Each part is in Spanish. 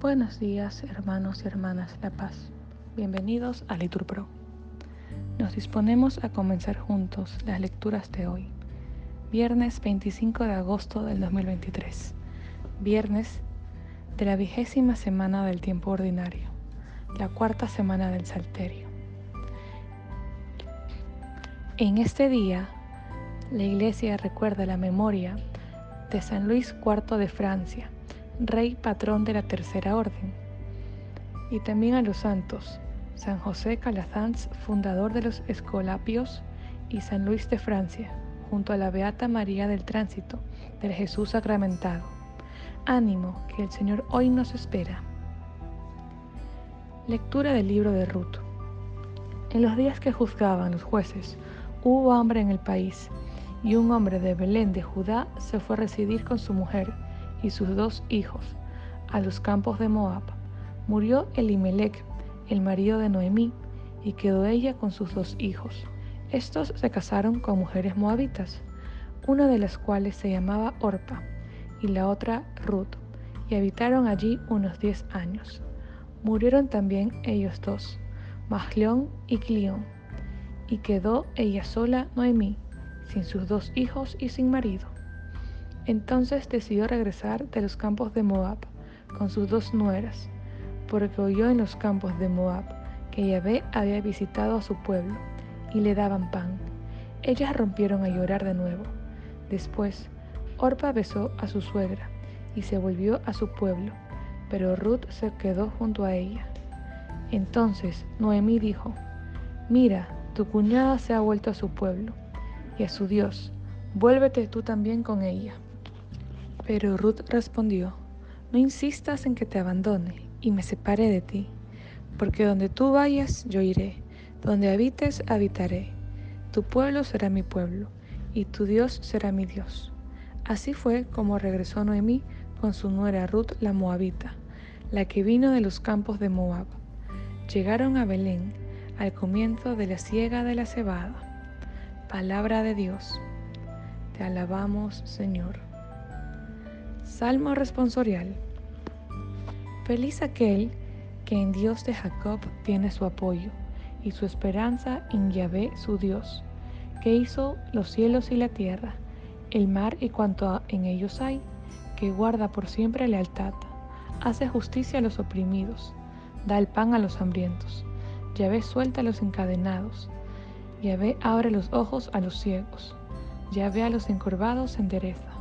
Buenos días, hermanos y hermanas La Paz. Bienvenidos a Liturpro. Nos disponemos a comenzar juntos las lecturas de hoy, viernes 25 de agosto del 2023, viernes de la vigésima semana del tiempo ordinario, la cuarta semana del Salterio. En este día, la Iglesia recuerda la memoria de San Luis IV de Francia, rey patrón de la Tercera Orden, y también a los santos, San José Calasanz, fundador de los Escolapios, y San Luis de Francia, junto a la Beata María del Tránsito, del Jesús sacramentado. Ánimo, que el Señor hoy nos espera. Lectura del libro de Ruth. En los días que juzgaban los jueces, hubo hambre en el país, y un hombre de Belén de Judá se fue a residir con su mujer y sus dos hijos a los campos de Moab. Murió Elimelech, el marido de Noemí, y quedó ella con sus dos hijos. Estos se casaron con mujeres moabitas, una de las cuales se llamaba Orpa y la otra Ruth, y habitaron allí unos diez años. Murieron también ellos dos, Mahleón y Clión, y quedó ella sola Noemí, sin sus dos hijos y sin marido. Entonces decidió regresar de los campos de Moab con sus dos nueras, porque oyó en los campos de Moab que Yahvé había visitado a su pueblo y le daban pan. Ellas rompieron a llorar de nuevo. Después, Orpa besó a su suegra y se volvió a su pueblo, pero Ruth se quedó junto a ella. Entonces Noemí dijo, Mira, tu cuñada se ha vuelto a su pueblo a su Dios, vuélvete tú también con ella. Pero Ruth respondió, No insistas en que te abandone y me separe de ti, porque donde tú vayas yo iré, donde habites habitaré. Tu pueblo será mi pueblo, y tu Dios será mi Dios. Así fue como regresó Noemí con su nuera Ruth la Moabita, la que vino de los campos de Moab. Llegaron a Belén al comienzo de la siega de la cebada. Palabra de Dios. Te alabamos, Señor. Salmo responsorial. Feliz aquel que en Dios de Jacob tiene su apoyo y su esperanza en Yahvé su Dios, que hizo los cielos y la tierra, el mar y cuanto en ellos hay, que guarda por siempre lealtad, hace justicia a los oprimidos, da el pan a los hambrientos. Yahvé suelta a los encadenados, Yahvé abre los ojos a los ciegos, Yahvé a los encorvados endereza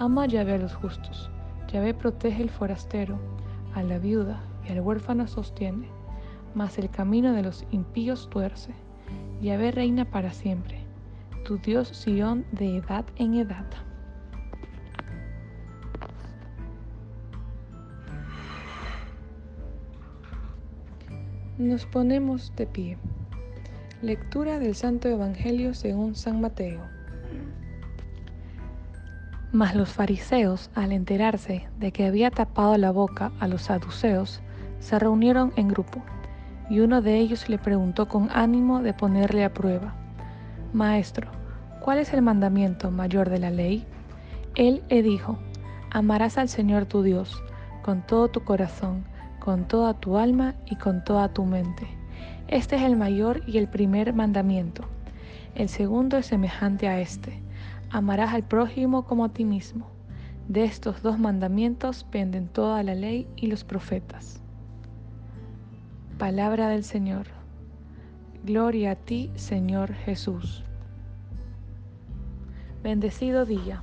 Ama Yahvé a los justos. Yahvé protege al forastero, a la viuda y al huérfano sostiene. Mas el camino de los impíos tuerce. Yahvé reina para siempre. Tu Dios Sión de edad en edad. Nos ponemos de pie. Lectura del Santo Evangelio según San Mateo. Mas los fariseos, al enterarse de que había tapado la boca a los saduceos, se reunieron en grupo, y uno de ellos le preguntó con ánimo de ponerle a prueba, Maestro, ¿cuál es el mandamiento mayor de la ley? Él le dijo, Amarás al Señor tu Dios con todo tu corazón, con toda tu alma y con toda tu mente. Este es el mayor y el primer mandamiento. El segundo es semejante a este Amarás al prójimo como a ti mismo. De estos dos mandamientos penden toda la ley y los profetas. Palabra del Señor. Gloria a ti, Señor Jesús. Bendecido día.